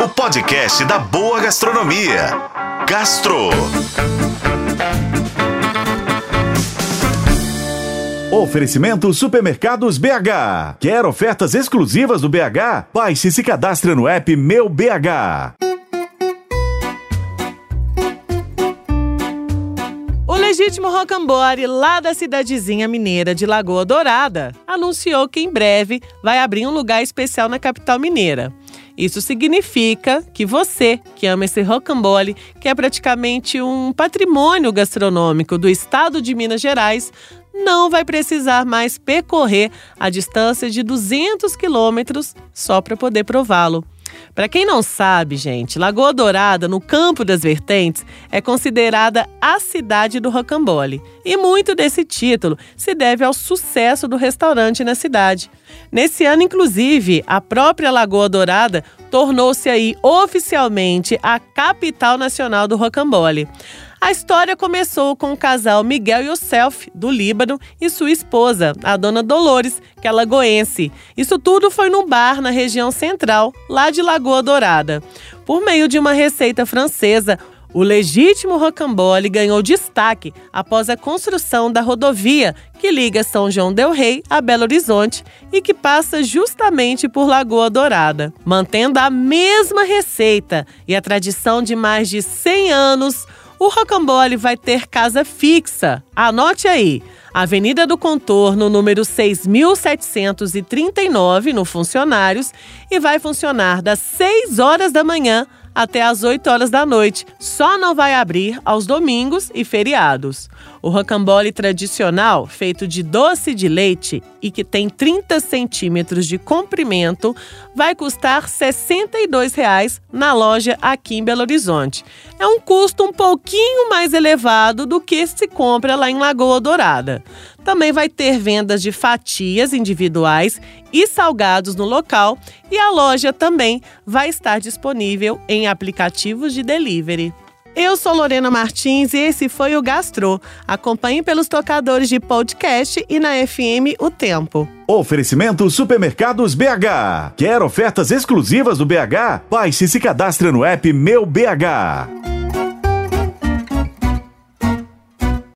o podcast da boa gastronomia. Gastro. Oferecimento Supermercados BH. Quer ofertas exclusivas do BH? Baixe e se cadastre no app Meu BH. O legítimo Rocambole, lá da cidadezinha mineira de Lagoa Dourada, anunciou que em breve vai abrir um lugar especial na capital mineira. Isso significa que você, que ama esse rocambole, que é praticamente um patrimônio gastronômico do estado de Minas Gerais, não vai precisar mais percorrer a distância de 200 quilômetros só para poder prová-lo. Para quem não sabe, gente, Lagoa Dourada, no Campo das Vertentes, é considerada a cidade do rocambole. E muito desse título se deve ao sucesso do restaurante na cidade. Nesse ano, inclusive, a própria Lagoa Dourada tornou-se aí oficialmente a capital nacional do rocambole. A história começou com o casal Miguel Youssef, do Líbano, e sua esposa, a dona Dolores, que é lagoense. Isso tudo foi num bar na região central, lá de Lagoa Dourada. Por meio de uma receita francesa, o legítimo rocambole ganhou destaque após a construção da rodovia que liga São João del Rei a Belo Horizonte e que passa justamente por Lagoa Dourada. Mantendo a mesma receita e a tradição de mais de 100 anos, o Rocambole vai ter casa fixa. Anote aí. Avenida do Contorno, número 6739, no Funcionários, e vai funcionar das 6 horas da manhã até às 8 horas da noite. Só não vai abrir aos domingos e feriados. O rocambole tradicional, feito de doce de leite e que tem 30 centímetros de comprimento, vai custar R$ 62,00 na loja aqui em Belo Horizonte. É um custo um pouquinho mais elevado do que se compra lá em Lagoa Dourada. Também vai ter vendas de fatias individuais e salgados no local e a loja também vai estar disponível em aplicativos de delivery. Eu sou Lorena Martins e esse foi o Gastro. Acompanhe pelos tocadores de podcast e na FM O Tempo. Oferecimento Supermercados BH. Quer ofertas exclusivas do BH? Baixe e se cadastre no app Meu BH.